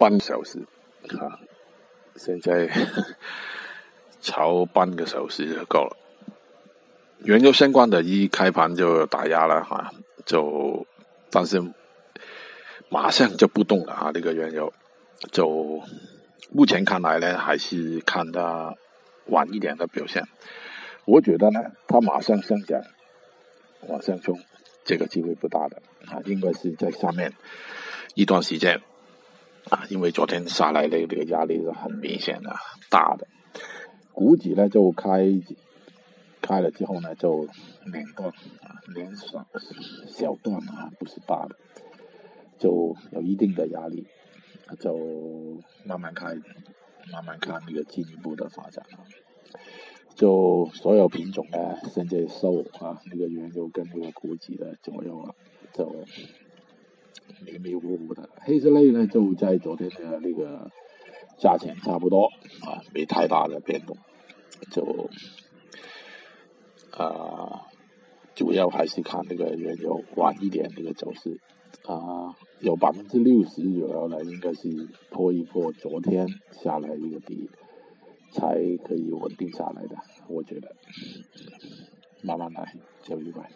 半小时啊，现在超半个小时就够了。原油相关的，一开盘就打压了哈，就但是马上就不动了啊，这个原油就目前看来呢，还是看它晚一点的表现。我觉得呢，它马上上涨往上冲，这个机会不大的啊，应该是在下面一段时间啊，因为昨天下来的这个压力是很明显的大的，股指呢就开。开了之后呢，就连段啊，连小小段啊，不是大的，就有一定的压力，就慢慢开，慢慢看那个进一步的发展啊。就所有品种呢，现在收啊，那个原油跟那个股指的左右啊，就迷迷糊糊的。黑色类呢，就在昨天的那个价钱差不多啊，没太大的变动，就。啊，主要还是看那个原油晚一点那个走势啊，有百分之六十左右呢，应该是破一破昨天下来一个底，才可以稳定下来的，我觉得，慢慢来，就一块。